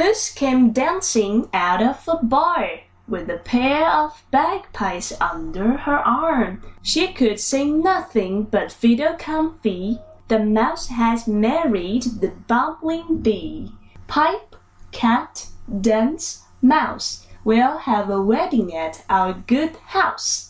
Puss came dancing out of a bar, with a pair of bagpipes under her arm. She could sing nothing but fiddle cum The mouse has married the bumbling bee. Pipe, cat, dance, mouse, We'll have a wedding at our good house.